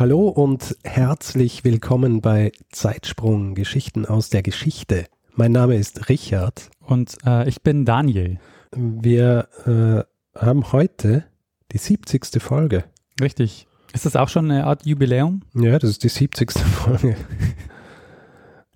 Hallo und herzlich willkommen bei Zeitsprung Geschichten aus der Geschichte. Mein Name ist Richard. Und äh, ich bin Daniel. Wir äh, haben heute die 70. Folge. Richtig. Ist das auch schon eine Art Jubiläum? Ja, das ist die 70. Folge.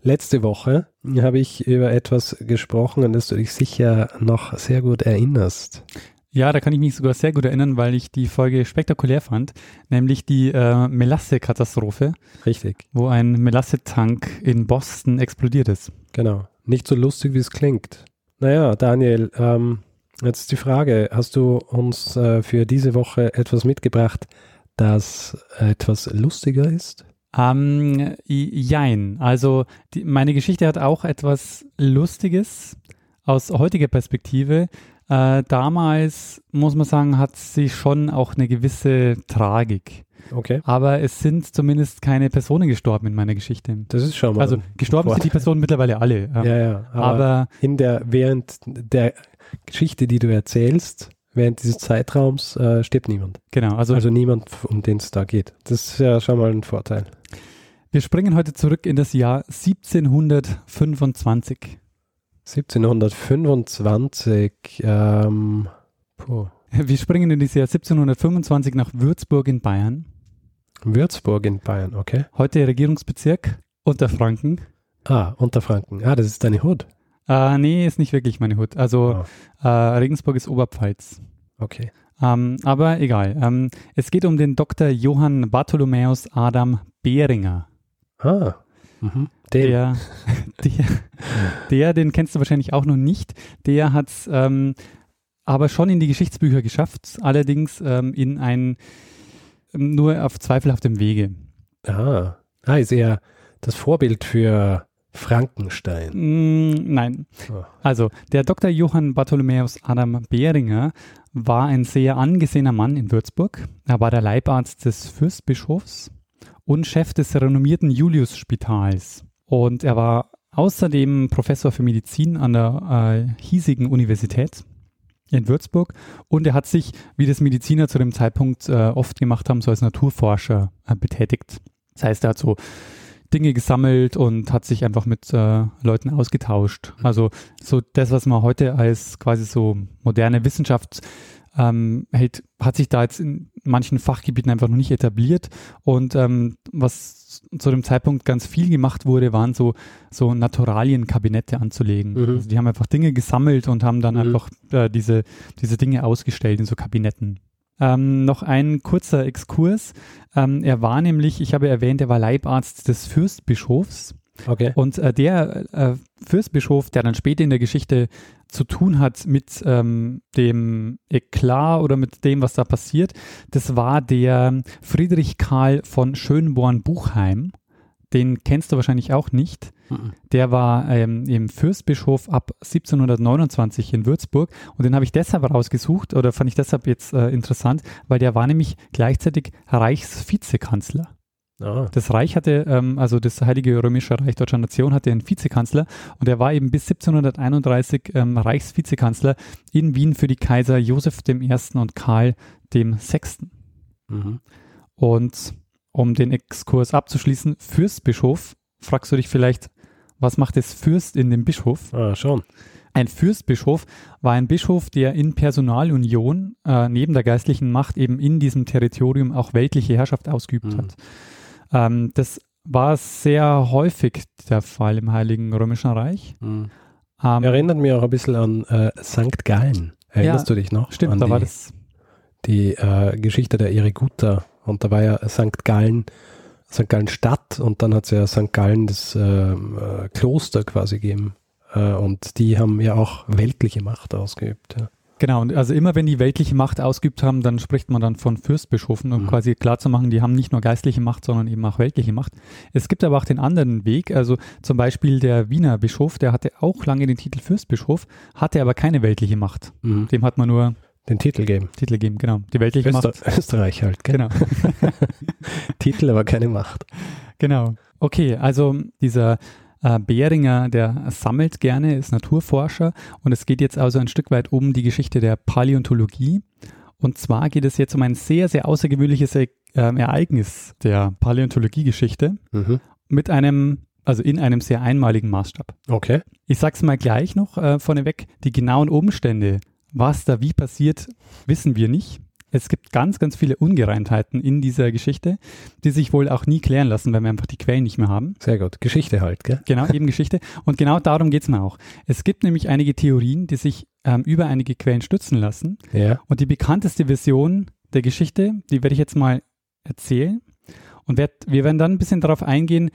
Letzte Woche habe ich über etwas gesprochen, an das du dich sicher noch sehr gut erinnerst. Ja, da kann ich mich sogar sehr gut erinnern, weil ich die Folge spektakulär fand, nämlich die äh, Melasse-Katastrophe. Richtig. Wo ein Melasse-Tank in Boston explodiert ist. Genau. Nicht so lustig, wie es klingt. Naja, Daniel, ähm, jetzt die Frage, hast du uns äh, für diese Woche etwas mitgebracht, das etwas lustiger ist? Ähm, jein. Also die, meine Geschichte hat auch etwas Lustiges aus heutiger Perspektive. Äh, damals, muss man sagen, hat sie schon auch eine gewisse Tragik. Okay. Aber es sind zumindest keine Personen gestorben in meiner Geschichte. Das ist schon mal. Also gestorben sind die Personen mittlerweile alle. Ja, ja. ja aber, aber, in der, während der Geschichte, die du erzählst, während dieses Zeitraums äh, stirbt niemand. Genau. Also, also niemand, um den es da geht. Das ist ja schon mal ein Vorteil. Wir springen heute zurück in das Jahr 1725. 1725, ähm, puh. Wir springen in das Jahr 1725 nach Würzburg in Bayern. Würzburg in Bayern, okay. Heute Regierungsbezirk Unterfranken. Ah, Unterfranken. Ah, das ist deine Hut. Äh, nee, ist nicht wirklich meine Hut. Also oh. äh, Regensburg ist Oberpfalz. Okay. Ähm, aber egal. Ähm, es geht um den Dr. Johann Bartholomäus Adam Behringer. Ah. Mhm. Der, der, der, den kennst du wahrscheinlich auch noch nicht. Der hat es ähm, aber schon in die Geschichtsbücher geschafft, allerdings ähm, in ein nur auf zweifelhaftem Wege. Ah, ah ist er das Vorbild für Frankenstein? Mm, nein. Oh. Also, der Dr. Johann Bartholomäus Adam Behringer war ein sehr angesehener Mann in Würzburg. Er war der Leibarzt des Fürstbischofs und Chef des renommierten Julius-Spitals. Und er war außerdem Professor für Medizin an der äh, hiesigen Universität in Würzburg und er hat sich, wie das Mediziner zu dem Zeitpunkt äh, oft gemacht haben, so als Naturforscher äh, betätigt. Das heißt, er hat so Dinge gesammelt und hat sich einfach mit äh, Leuten ausgetauscht. Also so das, was man heute als quasi so moderne Wissenschaft ähm, hält, hat sich da jetzt in manchen Fachgebieten einfach noch nicht etabliert. Und ähm, was zu dem Zeitpunkt ganz viel gemacht wurde, waren so, so Naturalienkabinette anzulegen. Mhm. Also die haben einfach Dinge gesammelt und haben dann mhm. einfach äh, diese, diese Dinge ausgestellt in so Kabinetten. Ähm, noch ein kurzer Exkurs. Ähm, er war nämlich, ich habe erwähnt, er war Leibarzt des Fürstbischofs. Okay. Und äh, der äh, Fürstbischof, der dann später in der Geschichte zu tun hat mit ähm, dem Eklat oder mit dem, was da passiert, das war der Friedrich Karl von Schönborn-Buchheim. Den kennst du wahrscheinlich auch nicht. Mhm. Der war ähm, im Fürstbischof ab 1729 in Würzburg und den habe ich deshalb rausgesucht oder fand ich deshalb jetzt äh, interessant, weil der war nämlich gleichzeitig Reichsvizekanzler. Ah. Das Reich hatte, ähm, also das Heilige Römische Reich Deutscher Nation hatte einen Vizekanzler und er war eben bis 1731 ähm, Reichsvizekanzler in Wien für die Kaiser Joseph I. und Karl VI. Mhm. Und um den Exkurs abzuschließen, Fürstbischof, fragst du dich vielleicht, was macht es Fürst in dem Bischof? Ah, schon. Ein Fürstbischof war ein Bischof, der in Personalunion äh, neben der geistlichen Macht eben in diesem Territorium auch weltliche Herrschaft ausgeübt mhm. hat. Ähm, das war sehr häufig der Fall im Heiligen Römischen Reich. Mhm. Ähm, Erinnert mich auch ein bisschen an äh, St. Gallen. Erinnerst ja, du dich noch? Stimmt, da die, war das. Die äh, Geschichte der Eriguta. Und da war ja St. Gallen, St. Gallen Stadt und dann hat es ja St. Gallen das ähm, äh, Kloster quasi gegeben. Äh, und die haben ja auch weltliche Macht ausgeübt. Ja. Genau, und also immer wenn die weltliche Macht ausgeübt haben, dann spricht man dann von Fürstbischöfen, um Mhm. quasi klarzumachen, die haben nicht nur geistliche Macht, sondern eben auch weltliche Macht. Es gibt aber auch den anderen Weg, also zum Beispiel der Wiener Bischof, der hatte auch lange den Titel Fürstbischof, hatte aber keine weltliche Macht. Mhm. Dem hat man nur Den Titel geben. Titel gegeben, genau. Die weltliche Öster Macht. Österreich halt, gell? Genau. Titel, aber keine Macht. Genau. Okay, also dieser äh, Behringer, der sammelt gerne, ist Naturforscher und es geht jetzt also ein Stück weit um die Geschichte der Paläontologie. Und zwar geht es jetzt um ein sehr, sehr außergewöhnliches äh, Ereignis der Paläontologiegeschichte Mhm. mit einem, also in einem sehr einmaligen Maßstab. Okay. Ich sag's mal gleich noch äh, vorneweg, die genauen Umstände, was da wie passiert, wissen wir nicht. Es gibt ganz, ganz viele Ungereimtheiten in dieser Geschichte, die sich wohl auch nie klären lassen, weil wir einfach die Quellen nicht mehr haben. Sehr gut. Geschichte halt, gell? Genau, eben Geschichte. Und genau darum geht's mir auch. Es gibt nämlich einige Theorien, die sich ähm, über einige Quellen stützen lassen. Ja. Und die bekannteste Version der Geschichte, die werde ich jetzt mal erzählen. Und werd, wir werden dann ein bisschen darauf eingehen,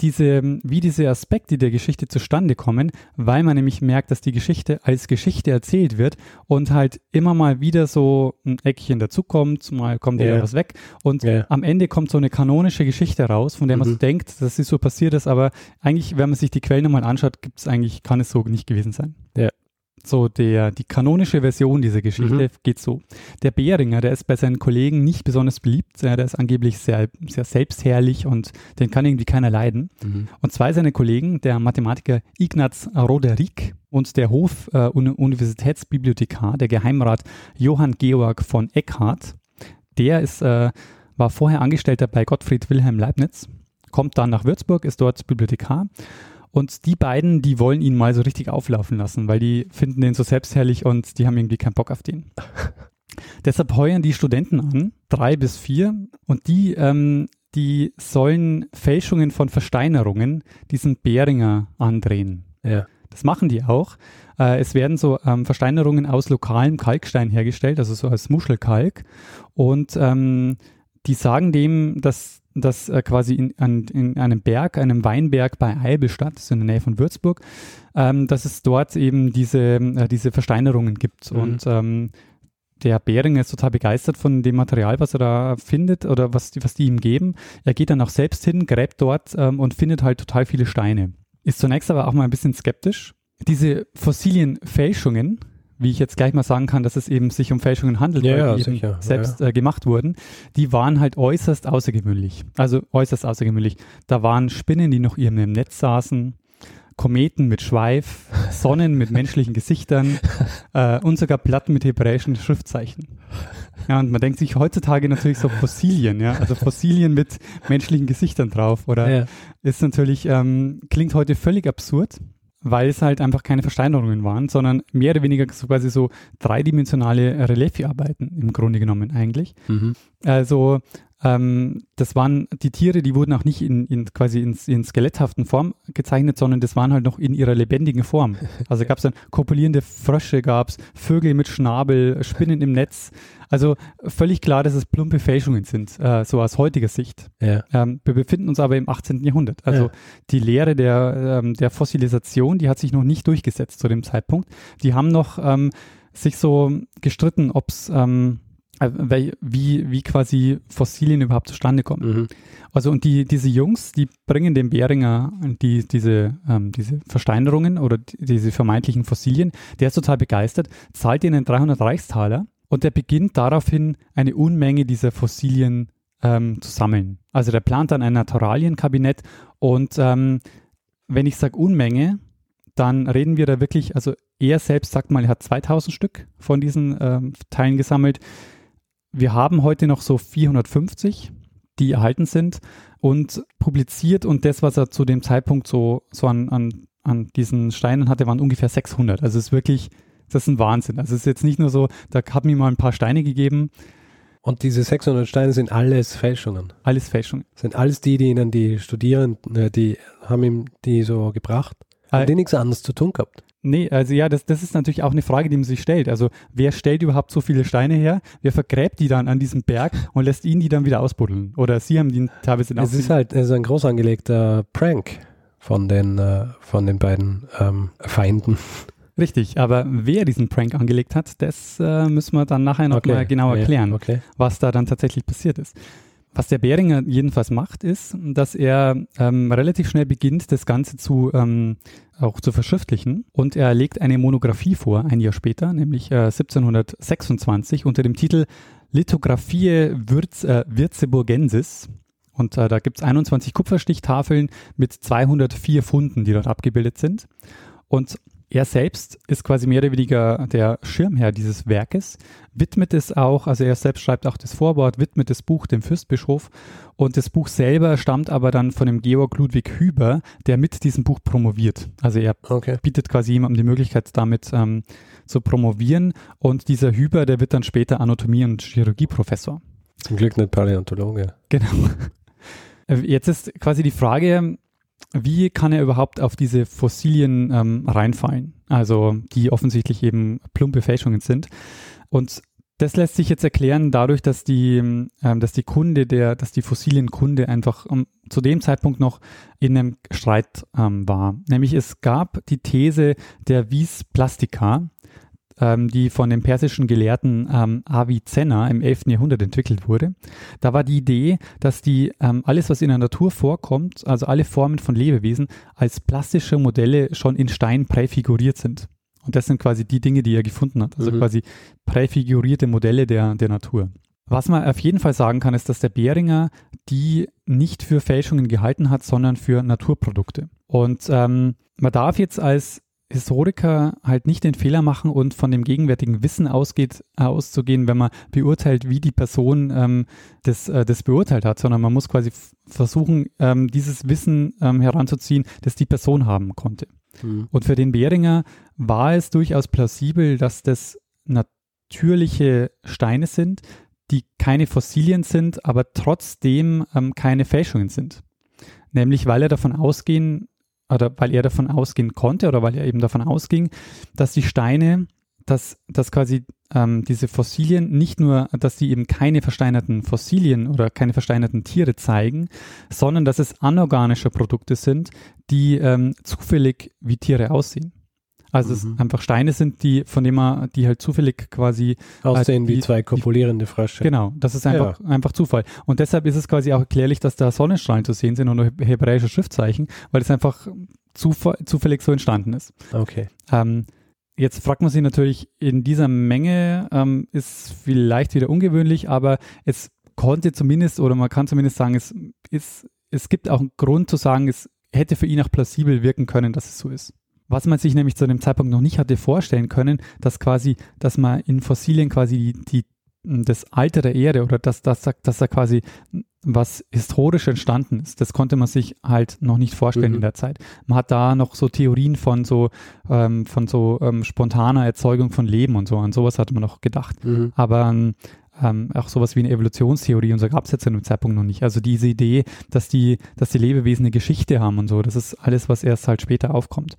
diese, wie diese Aspekte der Geschichte zustande kommen, weil man nämlich merkt, dass die Geschichte als Geschichte erzählt wird und halt immer mal wieder so ein Eckchen dazukommt, mal kommt wieder was weg und Ja. am Ende kommt so eine kanonische Geschichte raus, von der man Mhm. so denkt, dass sie so passiert ist, aber eigentlich, wenn man sich die Quellen nochmal anschaut, gibt es eigentlich, kann es so nicht gewesen sein. Ja. So der, die kanonische Version dieser Geschichte Mhm. geht so. Der Behringer, der ist bei seinen Kollegen nicht besonders beliebt, der ist angeblich sehr, sehr selbstherrlich und den kann irgendwie keiner leiden. Mhm. Und zwei seiner Kollegen, der Mathematiker Ignaz Roderick und der Hof-Universitätsbibliothekar, der Geheimrat Johann Georg von Eckhardt, der ist, äh, war vorher Angestellter bei Gottfried Wilhelm Leibniz, kommt dann nach Würzburg, ist dort Bibliothekar. Und die beiden, die wollen ihn mal so richtig auflaufen lassen, weil die finden den so selbstherrlich und die haben irgendwie keinen Bock auf den. Deshalb heuern die Studenten an, drei bis vier, und die, ähm, die sollen Fälschungen von Versteinerungen diesen Behringer andrehen. Ja. Das machen die auch. Äh, es werden so ähm, Versteinerungen aus lokalem Kalkstein hergestellt, also so als Muschelkalk. Und ähm, die sagen dem, dass dass äh, quasi in, an, in einem Berg, einem Weinberg bei Eibelstadt, das ist in der Nähe von Würzburg, ähm, dass es dort eben diese, äh, diese Versteinerungen gibt. Mhm. Und ähm, der Behringer ist total begeistert von dem Material, was er da findet oder was die, was die ihm geben. Er geht dann auch selbst hin, gräbt dort ähm, und findet halt total viele Steine. Ist zunächst aber auch mal ein bisschen skeptisch. Diese fossilen Fälschungen, wie ich jetzt gleich mal sagen kann, dass es eben sich um Fälschungen handelt, Ja, weil ja, die eben sicher, ja, selbst Äh, gemacht wurden, die waren halt äußerst außergewöhnlich. Also äußerst außergewöhnlich. Da waren Spinnen, die noch ihrem Netz saßen, Kometen mit Schweif, Sonnen mit menschlichen Gesichtern äh, und sogar Platten mit hebräischen Schriftzeichen. Ja, und man denkt sich heutzutage natürlich so Fossilien, ja, also Fossilien mit menschlichen Gesichtern drauf oder Ja. ist natürlich, ähm, klingt heute völlig absurd, weil es halt einfach keine Versteinerungen waren, sondern mehr oder weniger so quasi so dreidimensionale Reliefarbeiten im Grunde genommen eigentlich. Mhm. Also ähm, das waren die Tiere, die wurden auch nicht in, in quasi in, in skeletthaften Form gezeichnet, sondern das waren halt noch in ihrer lebendigen Form. Also gab es dann kopulierende Frösche, gab es Vögel mit Schnabel, Spinnen im Netz. Also völlig klar, dass es plumpe Fälschungen sind, äh, so aus heutiger Sicht. Ja. Ähm, wir befinden uns aber im 18. Jahrhundert. Also Ja. die Lehre der, ähm, der Fossilisation, die hat sich noch nicht durchgesetzt zu dem Zeitpunkt. Die haben noch ähm, sich so gestritten, ob es ähm, äh, wie, wie quasi Fossilien überhaupt zustande kommen. Mhm. Also und die, diese Jungs, die bringen dem Behringer die, diese, ähm, diese Versteinerungen oder die, diese vermeintlichen Fossilien. Der ist total begeistert, zahlt ihnen 300 Reichstaler und der beginnt daraufhin eine Unmenge dieser Fossilien ähm, zu sammeln. Also der plant dann ein Naturalienkabinett und ähm, wenn ich sage Unmenge, dann reden wir da wirklich, also er selbst sagt mal, er hat 2000 Stück von diesen ähm, Teilen gesammelt. Wir haben heute noch so 450, die erhalten sind und publiziert und das, was er zu dem Zeitpunkt so, so an, an, an diesen Steinen hatte, waren ungefähr 600. Also es ist wirklich, das ist ein Wahnsinn. Also es ist jetzt nicht nur so, da haben ihm mal ein paar Steine gegeben, Und diese 600 Steine sind alles Fälschungen. alles Fälschung. Sind alles die, die ihnen die Studierenden, äh, die haben ihm die so gebracht. Äh, Haben die nichts anderes zu tun gehabt. Nee, also ja, das, das ist natürlich auch eine Frage, die man sich stellt. Also wer stellt überhaupt so viele Steine her? Wer vergräbt die dann an diesem Berg und lässt ihn die dann wieder ausbuddeln? Oder sie haben die teilweise Es ist halt es ist ein groß angelegter Prank von den, äh, von den beiden ähm, Feinden. Richtig, aber wer diesen Prank angelegt hat, das äh, müssen wir dann nachher noch okay. mal genau erklären, okay. was da dann tatsächlich passiert ist. Was der Beringer jedenfalls macht, ist, dass er ähm, relativ schnell beginnt, das Ganze zu ähm, auch zu verschriftlichen. Und er legt eine Monographie vor, ein Jahr später, nämlich äh, 1726, unter dem Titel Lithographie Würz, äh, Würzeburgensis. Und äh, da gibt es 21 Kupferstichtafeln mit 204 Funden, die dort abgebildet sind. Und er selbst ist quasi mehr oder weniger der Schirmherr dieses Werkes, widmet es auch, also er selbst schreibt auch das Vorwort, widmet das Buch dem Fürstbischof und das Buch selber stammt aber dann von dem Georg Ludwig Hüber, der mit diesem Buch promoviert. Also er okay. bietet quasi jemandem die Möglichkeit, damit ähm, zu promovieren und dieser Hüber, der wird dann später Anatomie- und Chirurgieprofessor. Zum Glück nicht Paläontologe. Genau. Jetzt ist quasi die Frage, wie kann er überhaupt auf diese Fossilien ähm, reinfallen? Also die offensichtlich eben plumpe Fälschungen sind. Und das lässt sich jetzt erklären dadurch, dass die, ähm, dass die Kunde der, dass die Fossilienkunde einfach um, zu dem Zeitpunkt noch in einem Streit ähm, war. Nämlich es gab die These der Vis Plastica, ähm, die von dem persischen Gelehrten ähm, Avicenna im 11. Jahrhundert entwickelt wurde. Da war die Idee, dass die ähm, alles, was in der Natur vorkommt, also alle Formen von Lebewesen, als plastische Modelle schon in Stein präfiguriert sind. Und das sind quasi die Dinge, die er gefunden hat. Also mhm. quasi präfigurierte Modelle der, der Natur. Was man auf jeden Fall sagen kann, ist, dass der Behringer die nicht für Fälschungen gehalten hat, sondern für Naturprodukte. Und ähm, man darf jetzt als Historiker halt nicht den Fehler machen und von dem gegenwärtigen Wissen ausgeht, auszugehen, wenn man beurteilt, wie die Person ähm, das, äh, das beurteilt hat, sondern man muss quasi versuchen, ähm, dieses Wissen ähm, heranzuziehen, das die Person haben konnte. Mhm. Und für den Behringer war es durchaus plausibel, dass das natürliche Steine sind, die keine Fossilien sind, aber trotzdem ähm, keine Fälschungen sind. Nämlich weil er davon ausgehen oder weil er davon ausgehen konnte oder weil er eben davon ausging, dass die Steine, dass, dass quasi ähm, diese Fossilien nicht nur, dass sie eben keine versteinerten Fossilien oder keine versteinerten Tiere zeigen, sondern dass es anorganische Produkte sind, die ähm, zufällig wie Tiere aussehen. Also mhm. es einfach Steine sind, die, von denen man, die halt zufällig quasi aussehen halt wie zwei kopulierende Frösche. Genau, das ist einfach, ja. einfach Zufall. Und deshalb ist es quasi auch erklärlich, dass da Sonnenstrahlen zu sehen sind und hebräische Schriftzeichen, weil es einfach zufall, zufällig so entstanden ist. Okay. Ähm, Jetzt fragt man sich natürlich, in dieser Menge ähm, ist vielleicht wieder ungewöhnlich, aber es konnte zumindest, oder man kann zumindest sagen, es, ist, es gibt auch einen Grund zu sagen, es hätte für ihn auch plausibel wirken können, dass es so ist. Was man sich nämlich zu dem Zeitpunkt noch nicht hatte vorstellen können, dass quasi, dass man in Fossilien quasi die, die das Alter der Erde oder dass, dass, dass da quasi was historisch entstanden ist, das konnte man sich halt noch nicht vorstellen mhm. in der Zeit. Man hat da noch so Theorien von so ähm, von so ähm, spontaner Erzeugung von Leben und so, an sowas hatte man noch gedacht. Mhm. Aber ähm, auch sowas wie eine Evolutionstheorie und so gab es jetzt zu dem Zeitpunkt noch nicht. Also diese Idee, dass die, dass die Lebewesen eine Geschichte haben und so, das ist alles, was erst halt später aufkommt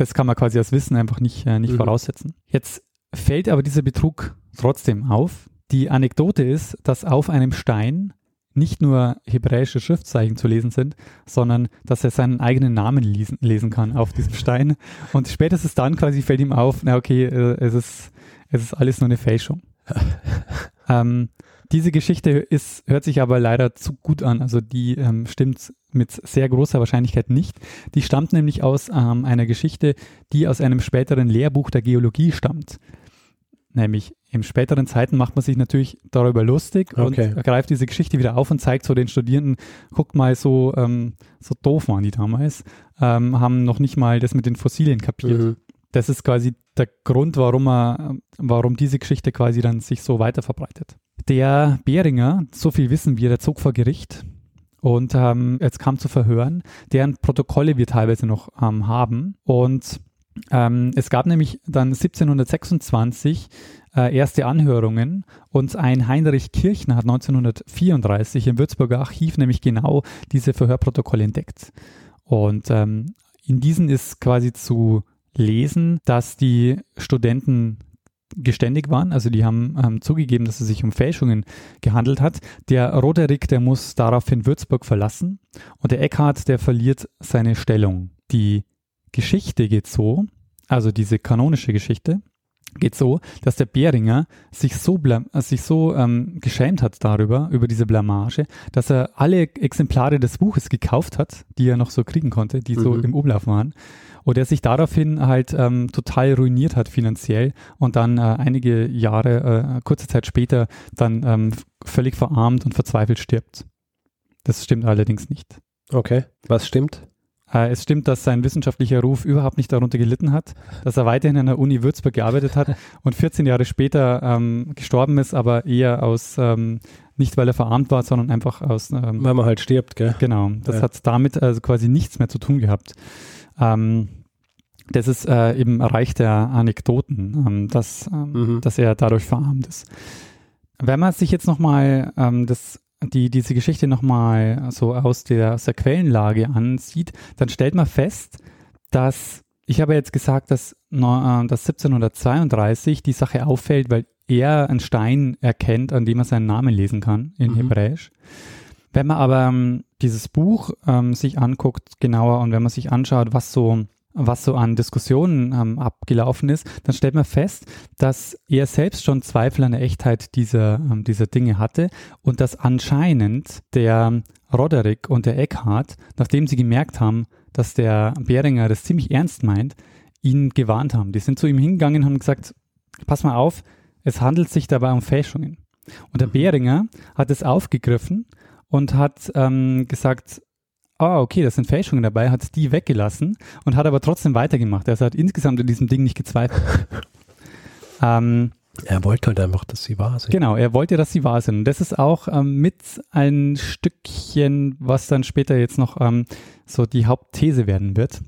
das kann man quasi als Wissen einfach nicht, äh, nicht mhm. voraussetzen. Jetzt fällt aber dieser Betrug trotzdem auf. Die Anekdote ist, dass auf einem Stein nicht nur hebräische Schriftzeichen zu lesen sind, sondern dass er seinen eigenen Namen lesen, lesen kann auf diesem Stein. Und spätestens dann quasi fällt ihm auf, na okay, äh, es ist, es ist alles nur eine Fälschung. ähm, diese Geschichte ist, hört sich aber leider zu gut an. Also die ähm, stimmt mit sehr großer Wahrscheinlichkeit nicht. Die stammt nämlich aus ähm, einer Geschichte, die aus einem späteren Lehrbuch der Geologie stammt. Nämlich im späteren Zeiten macht man sich natürlich darüber lustig okay. und greift diese Geschichte wieder auf und zeigt so den Studierenden, guckt mal, so, ähm, so doof waren die damals, ähm, haben noch nicht mal das mit den Fossilien kapiert. Mhm. Das ist quasi der Grund, warum, er, warum diese Geschichte quasi dann sich so weiter verbreitet. Der Behringer, so viel wissen wir, der zog vor Gericht und ähm, jetzt kam zu Verhören, deren Protokolle wir teilweise noch ähm, haben. Und ähm, es gab nämlich dann 1726 äh, erste Anhörungen und ein Heinrich Kirchner hat 1934 im Würzburger Archiv nämlich genau diese Verhörprotokolle entdeckt. Und ähm, in diesen ist quasi zu lesen, dass die Studenten geständig waren. Also die haben ähm, zugegeben, dass es sich um Fälschungen gehandelt hat. Der Roderick, der muss daraufhin Würzburg verlassen und der Eckhard, der verliert seine Stellung. Die Geschichte geht so, also diese kanonische Geschichte, geht so, dass der Beringer sich so, blam, sich so ähm, geschämt hat darüber, über diese Blamage, dass er alle Exemplare des Buches gekauft hat, die er noch so kriegen konnte, die mhm. so im Umlauf waren. Und er sich daraufhin halt ähm, total ruiniert hat finanziell und dann äh, einige Jahre, äh, kurze Zeit später, dann ähm, völlig verarmt und verzweifelt stirbt. Das stimmt allerdings nicht. Okay, was stimmt? Äh, es stimmt, dass sein wissenschaftlicher Ruf überhaupt nicht darunter gelitten hat, dass er weiterhin an der Uni Würzburg gearbeitet hat und 14 Jahre später ähm, gestorben ist, aber eher aus, ähm, nicht weil er verarmt war, sondern einfach aus. Ähm, weil man halt stirbt, gell? Genau, das ja. hat damit also quasi nichts mehr zu tun gehabt. Ähm, das ist äh, eben Reich der Anekdoten, ähm, dass, ähm, mhm. dass er dadurch verarmt ist. Wenn man sich jetzt nochmal ähm, das die diese Geschichte nochmal so aus der, aus der Quellenlage ansieht, dann stellt man fest, dass ich habe jetzt gesagt, dass, äh, dass 1732 die Sache auffällt, weil er einen Stein erkennt, an dem er seinen Namen lesen kann in mhm. Hebräisch. Wenn man aber ähm, dieses Buch ähm, sich anguckt genauer und wenn man sich anschaut, was so was so an Diskussionen ähm, abgelaufen ist, dann stellt man fest, dass er selbst schon Zweifel an der Echtheit dieser, ähm, dieser Dinge hatte und dass anscheinend der Roderick und der Eckhart, nachdem sie gemerkt haben, dass der Beringer das ziemlich ernst meint, ihn gewarnt haben. Die sind zu ihm hingegangen und haben gesagt, pass mal auf, es handelt sich dabei um Fälschungen. Und der mhm. Beringer hat es aufgegriffen und hat ähm, gesagt, ah, okay, das sind Fälschungen dabei, hat die weggelassen und hat aber trotzdem weitergemacht. Also hat insgesamt in diesem Ding nicht gezweifelt. ähm, er wollte halt einfach, dass sie wahr sind. Genau, er wollte, dass sie wahr sind. Und das ist auch ähm, mit ein Stückchen, was dann später jetzt noch ähm, so die Hauptthese werden wird.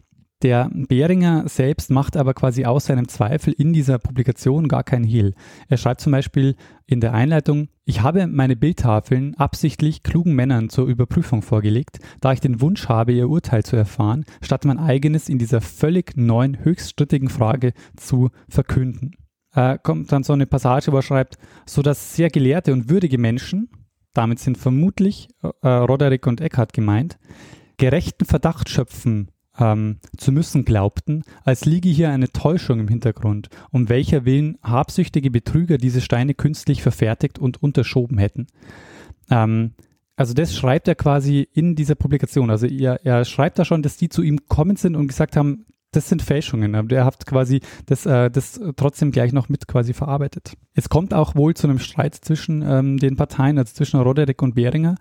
Der Behringer selbst macht aber quasi aus seinem Zweifel in dieser Publikation gar keinen Hehl. Er schreibt zum Beispiel in der Einleitung, ich habe meine Bildtafeln absichtlich klugen Männern zur Überprüfung vorgelegt, da ich den Wunsch habe, ihr Urteil zu erfahren, statt mein eigenes in dieser völlig neuen, höchst strittigen Frage zu verkünden. Äh, kommt dann so eine Passage, wo er schreibt, so dass sehr gelehrte und würdige Menschen, damit sind vermutlich äh, Roderick und Eckhart gemeint, gerechten Verdacht schöpfen ähm, zu müssen glaubten, als liege hier eine Täuschung im Hintergrund, um welcher Willen habsüchtige Betrüger diese Steine künstlich verfertigt und unterschoben hätten. Ähm, also das schreibt er quasi in dieser Publikation. Also er, er schreibt da schon, dass die zu ihm kommen sind und gesagt haben, das sind Fälschungen, aber der hat quasi das, äh, das trotzdem gleich noch mit quasi verarbeitet. Es kommt auch wohl zu einem Streit zwischen ähm, den Parteien, also zwischen Roderick und Behringer.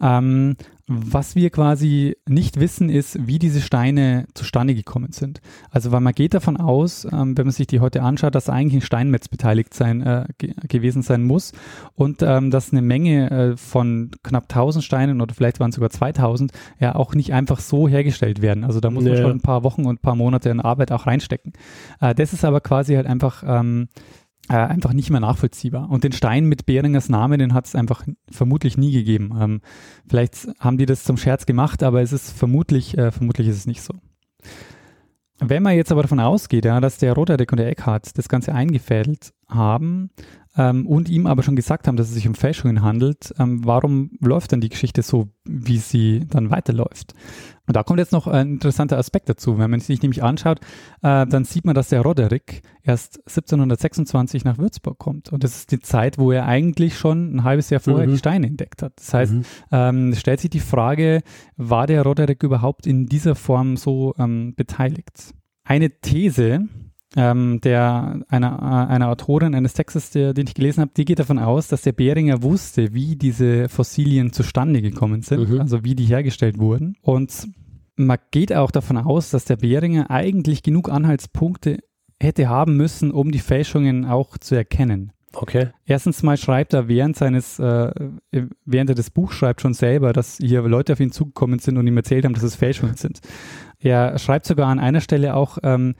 Ähm, was wir quasi nicht wissen, ist, wie diese Steine zustande gekommen sind. Also, weil man geht davon aus, ähm, wenn man sich die heute anschaut, dass eigentlich ein Steinmetz beteiligt sein äh, ge gewesen sein muss und ähm, dass eine Menge äh, von knapp 1000 Steinen oder vielleicht waren es sogar 2000 ja auch nicht einfach so hergestellt werden. Also da muss man ja. schon ein paar Wochen und ein paar Monate in Arbeit auch reinstecken. Äh, das ist aber quasi halt einfach ähm, äh, einfach nicht mehr nachvollziehbar. Und den Stein mit Beringers Name, den hat es einfach vermutlich nie gegeben. Ähm, vielleicht haben die das zum Scherz gemacht, aber es ist vermutlich, äh, vermutlich ist es nicht so. Wenn man jetzt aber davon ausgeht, ja, dass der Roderick und der Eckhart das Ganze eingefädelt haben, ähm, und ihm aber schon gesagt haben, dass es sich um Fälschungen handelt, ähm, warum läuft dann die Geschichte so, wie sie dann weiterläuft? Und da kommt jetzt noch ein interessanter Aspekt dazu. Wenn man sich nämlich anschaut, äh, dann sieht man, dass der Roderick erst 1726 nach Würzburg kommt. Und das ist die Zeit, wo er eigentlich schon ein halbes Jahr vorher mhm. die Steine entdeckt hat. Das heißt, mhm. ähm, stellt sich die Frage, war der Roderick überhaupt in dieser Form so ähm, beteiligt? Eine These, ähm, der einer, einer Autorin eines Textes, der, den ich gelesen habe, die geht davon aus, dass der Beringer wusste, wie diese Fossilien zustande gekommen sind, mhm. also wie die hergestellt wurden. Und man geht auch davon aus, dass der Beringer eigentlich genug Anhaltspunkte hätte haben müssen, um die Fälschungen auch zu erkennen. Okay. Erstens mal schreibt er während seines, äh, während er das Buch schreibt schon selber, dass hier Leute auf ihn zugekommen sind und ihm erzählt haben, dass es Fälschungen sind. Er schreibt sogar an einer Stelle auch, ähm,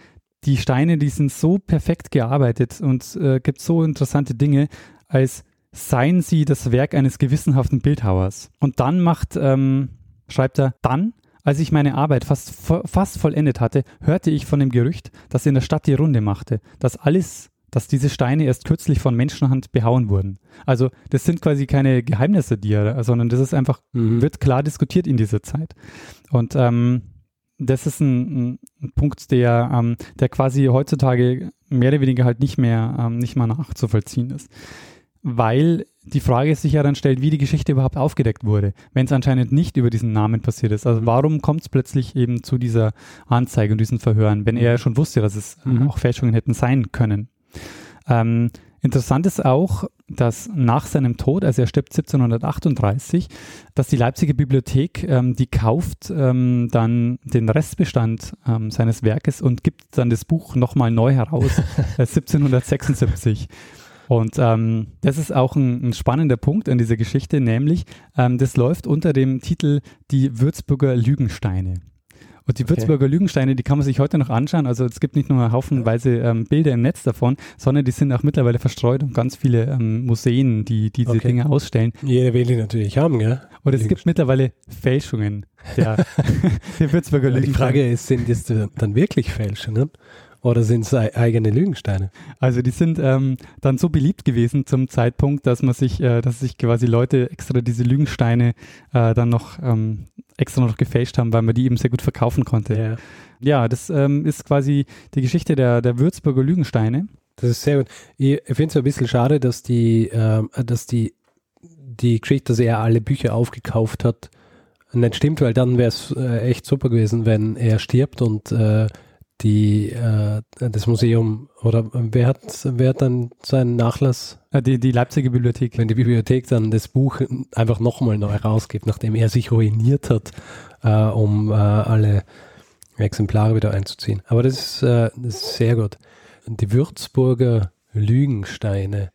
die Steine, die sind so perfekt gearbeitet und äh, gibt so interessante Dinge, als seien sie das Werk eines gewissenhaften Bildhauers. Und dann macht, ähm, schreibt er, dann, als ich meine Arbeit fast, fast vollendet hatte, hörte ich von dem Gerücht, das in der Stadt die Runde machte, dass alles dass diese Steine erst kürzlich von Menschenhand behauen wurden. Also das sind quasi keine Geheimnisse, die er, sondern das ist einfach, mhm. wird klar diskutiert in dieser Zeit. Und ähm, das ist ein, ein Punkt, der, ähm, der quasi heutzutage mehr oder weniger halt nicht mehr, ähm, nicht mehr nachzuvollziehen ist. Weil die Frage sich ja dann stellt, wie die Geschichte überhaupt aufgedeckt wurde, wenn es anscheinend nicht über diesen Namen passiert ist. Also warum kommt es plötzlich eben zu dieser Anzeige und diesen Verhören, wenn er schon wusste, dass es mhm. auch Fälschungen hätten sein können? Ähm, Interessant ist auch, dass nach seinem Tod, also er stirbt 1738, dass die Leipziger Bibliothek, ähm, die kauft ähm, dann den Restbestand ähm, seines Werkes und gibt dann das Buch nochmal neu heraus, äh, 1776. Und ähm, das ist auch ein, ein, spannender Punkt an dieser Geschichte, nämlich ähm, das läuft unter dem Titel Die Würzburger Lügensteine. Und die Würzburger okay. Lügensteine, die kann man sich heute noch anschauen. Also es gibt nicht nur haufenweise ähm, Bilder im Netz davon, sondern die sind auch mittlerweile verstreut und ganz viele ähm, Museen, die, die diese okay. Dinge ausstellen. Jeder will die natürlich haben, gell? Und es gibt mittlerweile Fälschungen der, der Würzburger Lügensteine. Die Frage ist, sind das dann wirklich Fälschungen? Oder sind es eigene Lügensteine? Also die sind ähm, dann so beliebt gewesen zum Zeitpunkt, dass man sich, äh, dass sich quasi Leute extra diese Lügensteine äh, dann noch ähm, extra noch gefälscht haben, weil man die eben sehr gut verkaufen konnte. Ja, ja das ähm, ist quasi die Geschichte der, der Würzburger Lügensteine. Das ist sehr gut. Ich finde es ein bisschen schade, dass die, äh, dass die, die Geschichte, dass er alle Bücher aufgekauft hat, nicht stimmt, weil dann wäre es äh, echt super gewesen, wenn er stirbt und äh, die, äh, das Museum oder wer hat, wer hat dann seinen Nachlass? Äh, die, die Leipziger Bibliothek. Wenn die Bibliothek dann das Buch einfach nochmal neu rausgibt, nachdem er sich ruiniert hat, äh, um äh, alle Exemplare wieder einzuziehen. Aber das ist, äh, das ist sehr gut. Die Würzburger Lügensteine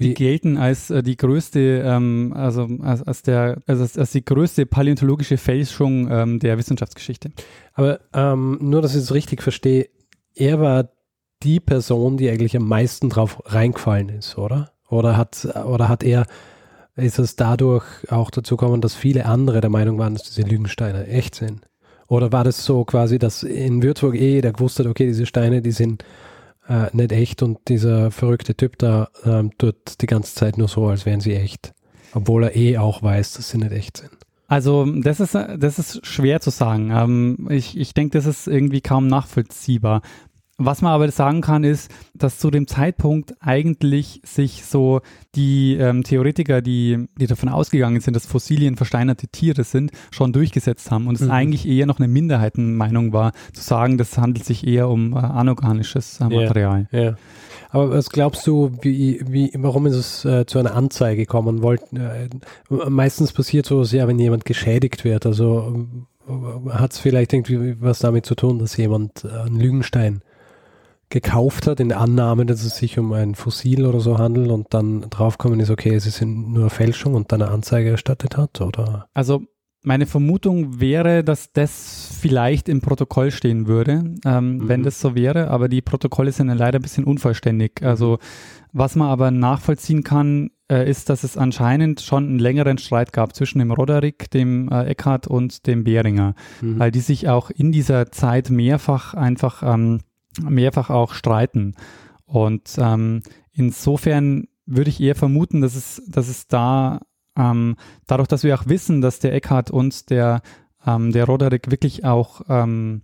die gelten als äh, die größte, ähm, also als, als der, also als, als, die größte paläontologische Fälschung ähm, der Wissenschaftsgeschichte. Aber ähm, nur, dass ich es richtig verstehe, er war die Person, die eigentlich am meisten drauf reingefallen ist, oder? Oder hat, oder hat er, ist es dadurch auch dazu gekommen, dass viele andere der Meinung waren, dass diese Lügensteine echt sind? Oder war das so quasi, dass in Würzburg eh jeder gewusst hat, okay, diese Steine, die sind äh, nicht echt und dieser verrückte Typ da ähm, tut die ganze Zeit nur so, als wären sie echt. Obwohl er eh auch weiß, dass sie nicht echt sind. Also das ist, das ist schwer zu sagen. Ähm, ich ich denke, das ist irgendwie kaum nachvollziehbar. Was man aber sagen kann, ist, dass zu dem Zeitpunkt eigentlich sich so die ähm, Theoretiker, die, die davon ausgegangen sind, dass Fossilien versteinerte Tiere sind, schon durchgesetzt haben und es mhm. eigentlich eher noch eine Minderheitenmeinung war, zu sagen, das handelt sich eher um äh, anorganisches äh, Material. Ja, ja. Aber was glaubst du, wie, wie, warum ist es äh, zu einer Anzeige gekommen? Wollt, äh, meistens passiert sowas ja, wenn jemand geschädigt wird. Also äh, hat es vielleicht irgendwie was damit zu tun, dass jemand äh, einen Lügenstein gekauft hat, in der Annahme, dass es sich um ein Fossil oder so handelt und dann draufkommen ist, okay, es ist nur Fälschung und dann eine Anzeige erstattet hat, oder? Also meine Vermutung wäre, dass das vielleicht im Protokoll stehen würde, ähm, mhm. wenn das so wäre, aber die Protokolle sind ja leider ein bisschen unvollständig. Also was man aber nachvollziehen kann, äh, ist, dass es anscheinend schon einen längeren Streit gab zwischen dem Roderick, dem äh, Eckhart und dem Behringer, mhm. weil die sich auch in dieser Zeit mehrfach einfach ähm, mehrfach auch streiten. Und ähm, insofern würde ich eher vermuten, dass es, dass es da, ähm, dadurch, dass wir auch wissen, dass der Eckhart und der, ähm, der Roderick wirklich auch ähm,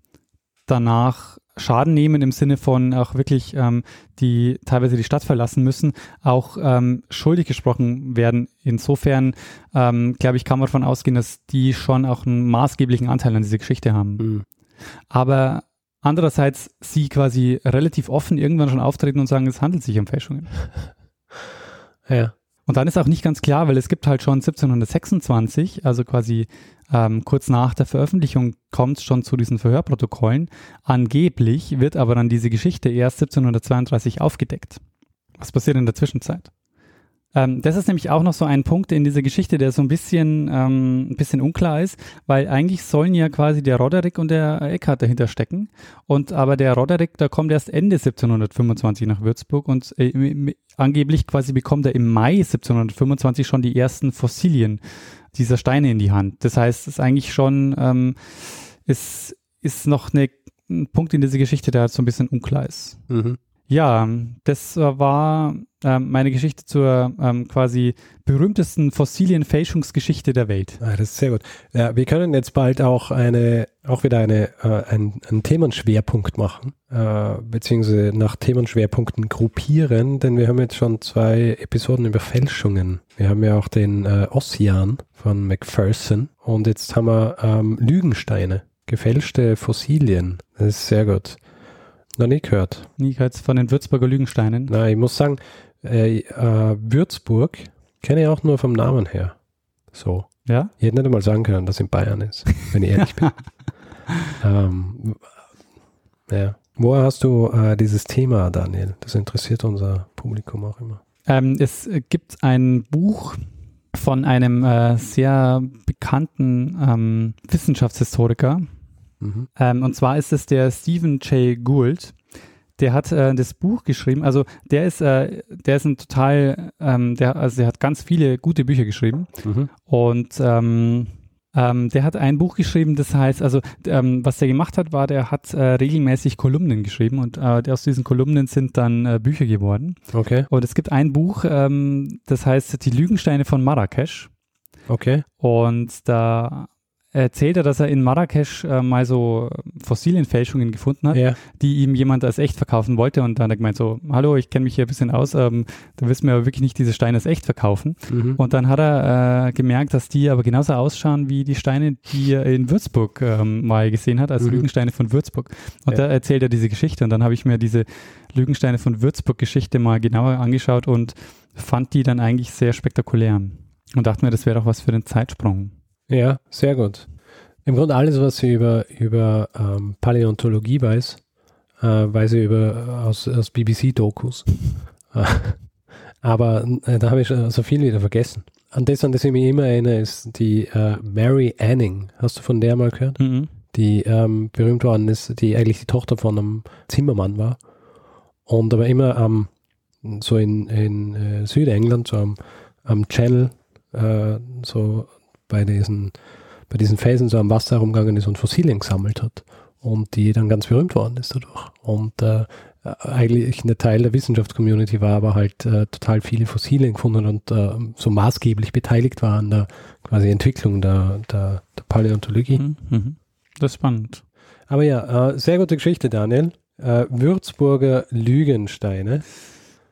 danach Schaden nehmen im Sinne von auch wirklich ähm, die teilweise die Stadt verlassen müssen, auch ähm, schuldig gesprochen werden. Insofern ähm, glaube ich, kann man davon ausgehen, dass die schon auch einen maßgeblichen Anteil an dieser Geschichte haben. Mhm. Aber Andererseits sie quasi relativ offen irgendwann schon auftreten und sagen, es handelt sich um Fälschungen. ja. Und dann ist auch nicht ganz klar, weil es gibt halt schon 1726, also quasi ähm, kurz nach der Veröffentlichung kommt es schon zu diesen Verhörprotokollen. Angeblich wird aber dann diese Geschichte erst 1732 aufgedeckt. Was passiert in der Zwischenzeit? Ähm, das ist nämlich auch noch so ein Punkt in dieser Geschichte, der so ein bisschen, ähm, ein bisschen unklar ist, weil eigentlich sollen ja quasi der Roderick und der Eckhart dahinter stecken. Und aber der Roderick, der kommt erst Ende 1725 nach Würzburg und äh, angeblich quasi bekommt er im Mai 1725 schon die ersten Fossilien dieser Steine in die Hand. Das heißt, es ist eigentlich schon, ähm, es ist noch eine, ein Punkt in dieser Geschichte, der halt so ein bisschen unklar ist. Mhm. Ja, das war ähm, meine Geschichte zur ähm, quasi berühmtesten Fossilienfälschungsgeschichte der Welt. Ah, das ist sehr gut. Ja, wir können jetzt bald auch eine, auch wieder eine, äh, ein, einen Themenschwerpunkt machen, äh, beziehungsweise nach Themenschwerpunkten gruppieren, denn wir haben jetzt schon zwei Episoden über Fälschungen. Wir haben ja auch den äh, Ossian von Macpherson und jetzt haben wir ähm, Lügensteine, gefälschte Fossilien. Das ist sehr gut. Noch nie gehört. Nie gehört von den Würzburger Lügensteinen. Na, ich muss sagen, äh, äh, Würzburg kenne ich auch nur vom Namen her. So. Ja? Ich hätte nicht einmal sagen können, dass es in Bayern ist, wenn ich ehrlich bin. ähm, ja. Woher hast du äh, dieses Thema, Daniel? Das interessiert unser Publikum auch immer. Ähm, es gibt ein Buch von einem äh, sehr bekannten ähm, Wissenschaftshistoriker. Mhm. Ähm, und zwar ist es der Stephen J. Gould der hat äh, das Buch geschrieben. Also der ist, äh, der ist ein total, ähm, der, also der hat ganz viele gute Bücher geschrieben. Mhm. Und ähm, ähm, der hat ein Buch geschrieben, das heißt, also ähm, was der gemacht hat, war, der hat äh, regelmäßig Kolumnen geschrieben und äh, aus diesen Kolumnen sind dann äh, Bücher geworden. Okay. Und es gibt ein Buch, ähm, das heißt Die Lügensteine von Marrakesch. Okay. Und da erzählt er, dass er in Marrakesch äh, mal so Fossilienfälschungen gefunden hat, ja. die ihm jemand als echt verkaufen wollte. Und dann hat er gemeint so, hallo, ich kenne mich hier ein bisschen aus, ähm, du mir aber wirklich nicht diese Steine als echt verkaufen. Mhm. Und dann hat er äh, gemerkt, dass die aber genauso ausschauen wie die Steine, die er in Würzburg ähm, mal gesehen hat, als mhm. Lügensteine von Würzburg. Und ja. da erzählt er diese Geschichte. Und dann habe ich mir diese Lügensteine von Würzburg-Geschichte mal genauer angeschaut und fand die dann eigentlich sehr spektakulär. Und dachte mir, das wäre doch was für den Zeitsprung. Ja, sehr gut. Im Grunde alles, was sie über, über ähm, Paläontologie weiß, äh, weiß sie über, aus, aus BBC-Dokus. Aber äh, da habe ich so viel wieder vergessen. An das, an das ich mich immer erinnere, ist die äh, Mary Anning. Hast du von der mal gehört? Mhm. Die ähm, berühmt worden ist, die eigentlich die Tochter von einem Zimmermann war. Und aber immer am, so in, in äh, Südengland, so am, am Channel, äh, so bei diesen, bei diesen Felsen so am Wasser herumgegangen ist und Fossilien gesammelt hat und die dann ganz berühmt worden ist dadurch. Und äh, eigentlich ein Teil der Wissenschaftscommunity war, aber halt äh, total viele Fossilien gefunden und äh, so maßgeblich beteiligt war an der quasi Entwicklung der, der, der Paläontologie. Mhm, mhm. Das ist spannend. Aber ja, äh, sehr gute Geschichte, Daniel. Äh, Würzburger Lügensteine.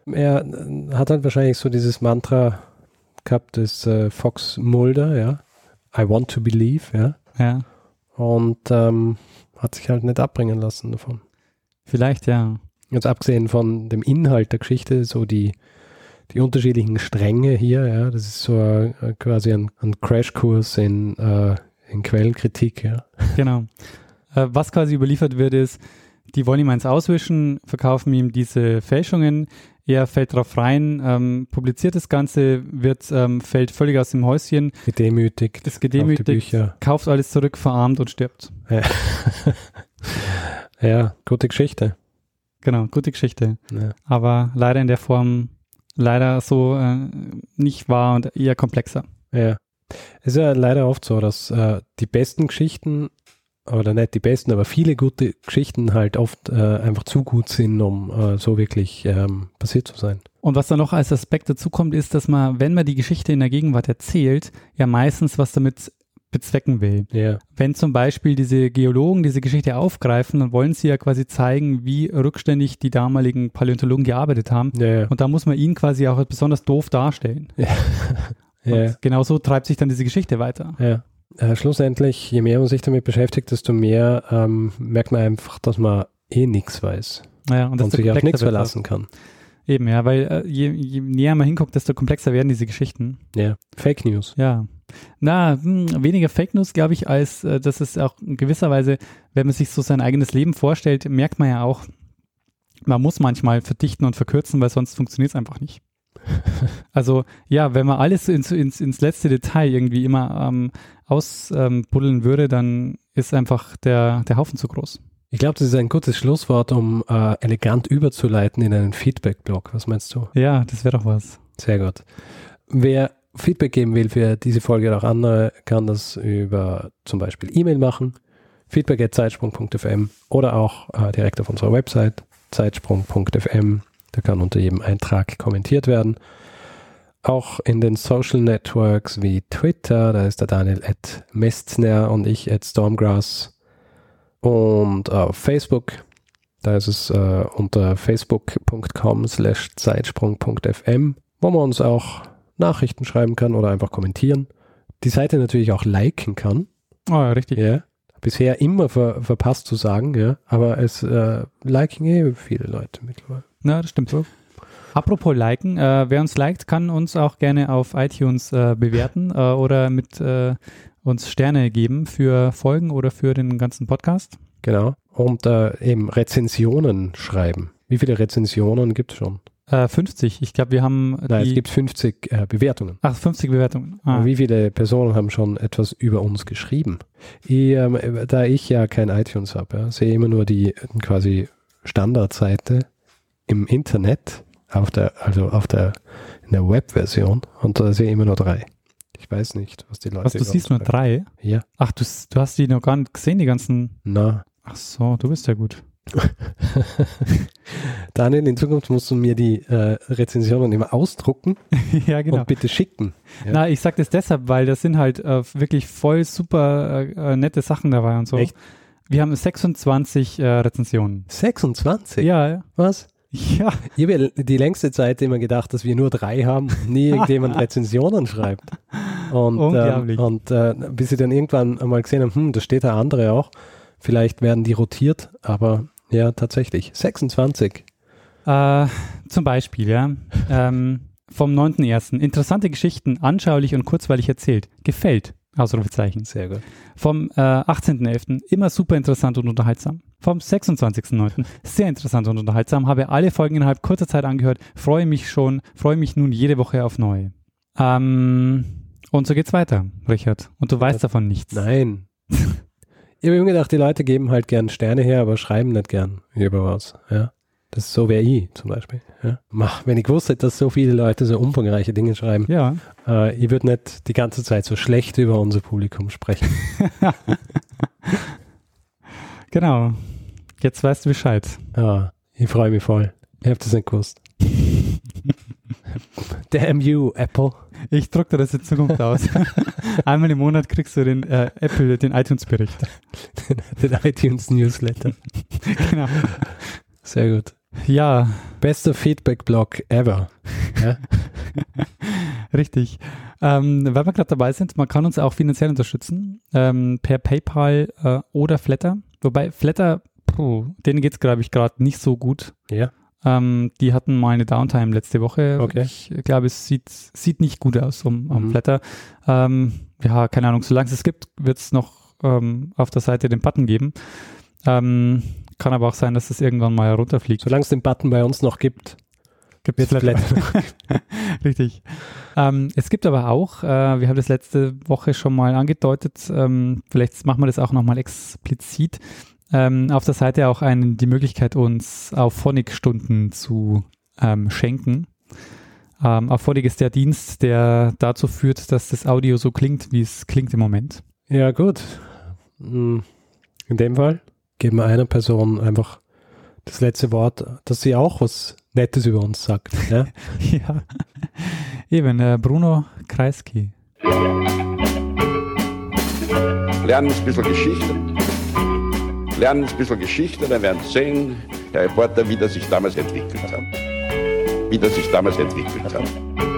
Er äh, hat halt wahrscheinlich so dieses Mantra gehabt, das äh, Fox Mulder, ja. I Want to Believe, ja. Ja. Und ähm, hat sich halt nicht abbringen lassen davon. Vielleicht, ja. Jetzt abgesehen von dem Inhalt der Geschichte, so die, die unterschiedlichen Stränge hier, ja, das ist so äh, quasi ein, ein Crashkurs in, äh, in Quellenkritik, ja. Genau. Äh, was quasi überliefert wird, ist, die wollen ihm eins auswischen, verkaufen ihm diese Fälschungen, er fällt drauf rein, ähm, publiziert das Ganze, wird, ähm, fällt völlig aus dem Häuschen. Gedemütigt. Ist gedemütigt, kauft alles zurück, verarmt und stirbt. Ja, ja gute Geschichte. Genau, gute Geschichte. Ja. Aber leider in der Form, leider so äh, nicht wahr und eher komplexer. Ja. Es ist ja leider oft so, dass äh, die besten Geschichten oder nicht die besten, aber viele gute Geschichten halt oft äh, einfach zu gut sind, um äh, so wirklich ähm, passiert zu sein. Und was da noch als Aspekt dazu kommt, ist, dass man, wenn man die Geschichte in der Gegenwart erzählt, ja meistens was damit bezwecken will. Yeah. Wenn zum Beispiel diese Geologen diese Geschichte aufgreifen, dann wollen sie ja quasi zeigen, wie rückständig die damaligen Paläontologen gearbeitet haben. Yeah. Und da muss man ihn quasi auch besonders doof darstellen. Yeah. Und genau so treibt sich dann diese Geschichte weiter. Äh, schlussendlich, je mehr man sich damit beschäftigt, desto mehr ähm, merkt man einfach, dass man eh nichts weiß. Ja, und, und sich auf nichts verlassen kann. Eben, ja, weil äh, je, je, näher man hinguckt, desto komplexer werden diese Geschichten. Ja, Fake News. Ja. Na, hm, weniger Fake News, glaube ich, als äh, das ist auch in gewisser Weise, wenn man sich so sein eigenes Leben vorstellt, merkt man ja auch, man muss manchmal verdichten und verkürzen, weil sonst funktioniert es einfach nicht. also ja, wenn man alles ins, ins, ins letzte Detail irgendwie immer ähm, ausbuddeln ähm, würde, dann ist einfach der, der Haufen zu groß. Ich glaube, das ist ein gutes Schlusswort, um äh, elegant überzuleiten in einen Feedback-Blog. Was meinst du? Ja, das wäre doch was. Sehr gut. Wer Feedback geben will für diese Folge oder auch andere, kann das über zum Beispiel E-Mail machen, feedback.zeitsprung.fm oder auch äh, direkt auf unserer Website zeitsprung.fm Da kann unter jedem Eintrag kommentiert werden. Auch in den Social Networks wie Twitter, da ist der Daniel at Mestner und ich at Stormgrass. Und auf Facebook, da ist es äh, unter facebook.com slash zeitsprung.fm, wo man uns auch Nachrichten schreiben kann oder einfach kommentieren. Die Seite natürlich auch liken kann. Oh, ja, richtig. Ja. Bisher immer ver verpasst zu sagen, ja. Aber es äh, liken eh viele Leute mittlerweile. Ja, das stimmt. So. Apropos liken, äh, wer uns liked, kann uns auch gerne auf iTunes äh, bewerten äh, oder mit äh, uns Sterne geben für Folgen oder für den ganzen Podcast. Genau. Und äh, eben Rezensionen schreiben. Wie viele Rezensionen gibt es schon? Äh, 50. Ich glaube, wir haben. Nein, die, es gibt 50 äh, Bewertungen. Ach, 50 Bewertungen. Ah. Wie viele Personen haben schon etwas über uns geschrieben? Ich, ähm, da ich ja kein iTunes habe, ja, sehe immer nur die quasi Standardseite im Internet, auf der, also auf der, in der Webversion, und da sehe ich immer nur drei. Ich weiß nicht, was die Leute. Was, du siehst nur drei? Ja. Ach, du, du hast die noch gar nicht gesehen, die ganzen. Na. Ach so, du bist ja gut. Daniel, in Zukunft musst du mir die äh, Rezensionen immer ausdrucken ja, genau. und bitte schicken. Ja. Na, ich sag das deshalb, weil das sind halt äh, wirklich voll super äh, äh, nette Sachen dabei und so. Echt? Wir haben 26 äh, Rezensionen. 26? Ja, ja. Was? Ja, Ich habe ja die längste Zeit immer gedacht, dass wir nur drei haben und nie irgendjemand Rezensionen schreibt. Und, Unglaublich. Ähm, und äh, bis ich dann irgendwann einmal gesehen habe, hm, da steht da andere auch. Vielleicht werden die rotiert, aber ja, tatsächlich. 26. Äh, zum Beispiel, ja. Ähm, vom 9.1. Interessante Geschichten, anschaulich und kurzweilig erzählt. Gefällt. Ausrufezeichen. Sehr gut. Vom äh, 18.11. immer super interessant und unterhaltsam. Vom 26.09. sehr interessant und unterhaltsam. Habe alle Folgen innerhalb kurzer Zeit angehört. Freue mich schon, freue mich nun jede Woche auf neue. Ähm, und so geht's weiter, Richard. Und du weißt davon nichts. Nein. ich habe immer gedacht, die Leute geben halt gern Sterne her, aber schreiben nicht gern über was. Ja. Das ist so wäre ich zum Beispiel. Ja. Wenn ich gewusst hätte, dass so viele Leute so umfangreiche Dinge schreiben, Ja, äh, ich würde nicht die ganze Zeit so schlecht über unser Publikum sprechen. genau. Jetzt weißt du Bescheid. Ja, ich freue mich voll. Ich habe das nicht gewusst. Damn you, Apple. Ich druck dir das in Zukunft aus. Einmal im Monat kriegst du den äh, Apple, den iTunes-Bericht. Den iTunes Newsletter. genau. Sehr gut. Ja, Bester Feedback-Blog ever. Ja? richtig. Ähm, weil wir gerade dabei sind, man kann uns auch finanziell unterstützen. Ähm, per PayPal äh, oder Flatter. Wobei Flatter, puh, denen geht es, glaube ich, gerade nicht so gut. ja. Ähm, die hatten mal eine Downtime letzte Woche. Okay. Ich glaube, es sieht, sieht nicht gut aus um, um Mhm. Flatter. Ähm, ja, keine Ahnung, solange es es gibt, wird es noch ähm, auf der Seite den Button geben. Ähm, kann aber auch sein, dass es irgendwann mal runterfliegt. Solange es den Button bei uns noch gibt, Gibt wird Flatter. Richtig. Ähm, es gibt aber auch, äh, wir haben das letzte Woche schon mal angedeutet, ähm, vielleicht machen wir das auch nochmal explizit, ähm, auf der Seite auch einen, die Möglichkeit, uns auf Phonic-Stunden zu ähm, schenken. Ähm, Auphonic ist der Dienst, der dazu führt, dass das Audio so klingt, wie es klingt im Moment. Ja, gut. Hm, In dem Fall geben wir einer Person einfach das letzte Wort, dass sie auch was Nettes über uns sagt. Ja? ja. Eben, äh, Bruno Kreisky. Lernen ein bisschen Geschichte. Lernen ein bisschen Geschichte, dann werden Sie sehen, Herr Reporter, wie das sich damals entwickelt hat. Wie das sich damals entwickelt hat.